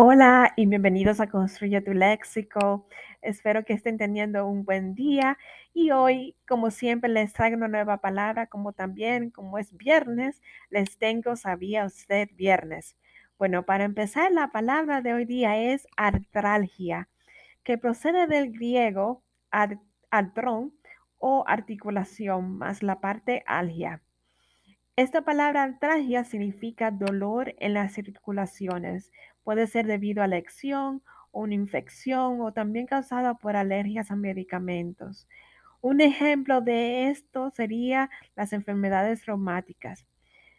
Hola y bienvenidos a Construye tu Léxico. Espero que estén teniendo un buen día y hoy, como siempre, les traigo una nueva palabra, como también, como es viernes, les tengo ¿sabía usted viernes? Bueno, para empezar, la palabra de hoy día es artralgia, que procede del griego artrón o articulación más la parte algia. Esta palabra artralgia significa dolor en las circulaciones. Puede ser debido a la lección o una infección o también causada por alergias a medicamentos. Un ejemplo de esto sería las enfermedades reumáticas.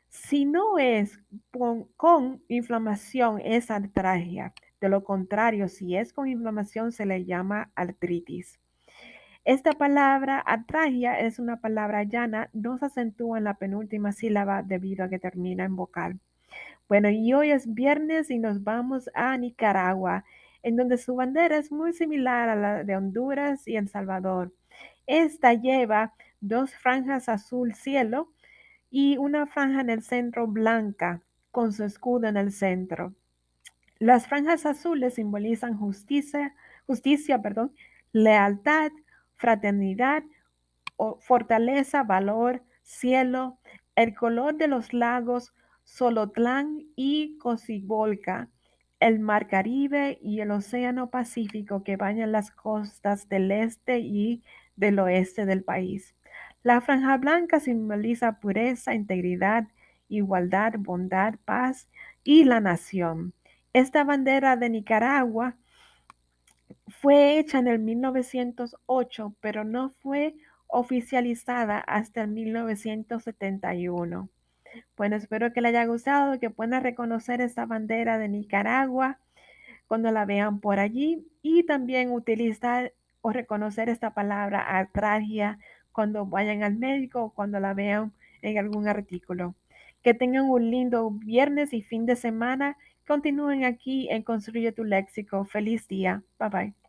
Si no es con, inflamación, es artralgia. De lo contrario, si es con inflamación, se le llama artritis. Esta palabra atragia es una palabra llana, no se acentúa en la penúltima sílaba debido a que termina en vocal. Bueno, y hoy es viernes y nos vamos a Nicaragua, en donde su bandera es muy similar a la de Honduras y El Salvador. Esta lleva dos franjas azul cielo y una franja en el centro blanca, con su escudo en el centro. Las franjas azules simbolizan justicia, justicia, perdón, lealtad, fraternidad, fortaleza, valor, cielo, el color de los lagos Solotlán y Cocibolca, el mar Caribe y el océano Pacífico que bañan las costas del este y del oeste del país. La franja blanca simboliza pureza, integridad, igualdad, bondad, paz y la nación. Esta bandera de Nicaragua fue hecha en el 1908, pero no fue oficializada hasta el 1971. Bueno, espero que le haya gustado, que puedan reconocer esta bandera de Nicaragua cuando la vean por allí y también utilizar o reconocer esta palabra artragia cuando vayan al médico o cuando la vean en algún artículo. Que tengan un lindo viernes y fin de semana. Continúen aquí en Construye tu Léxico. Feliz día. Bye bye.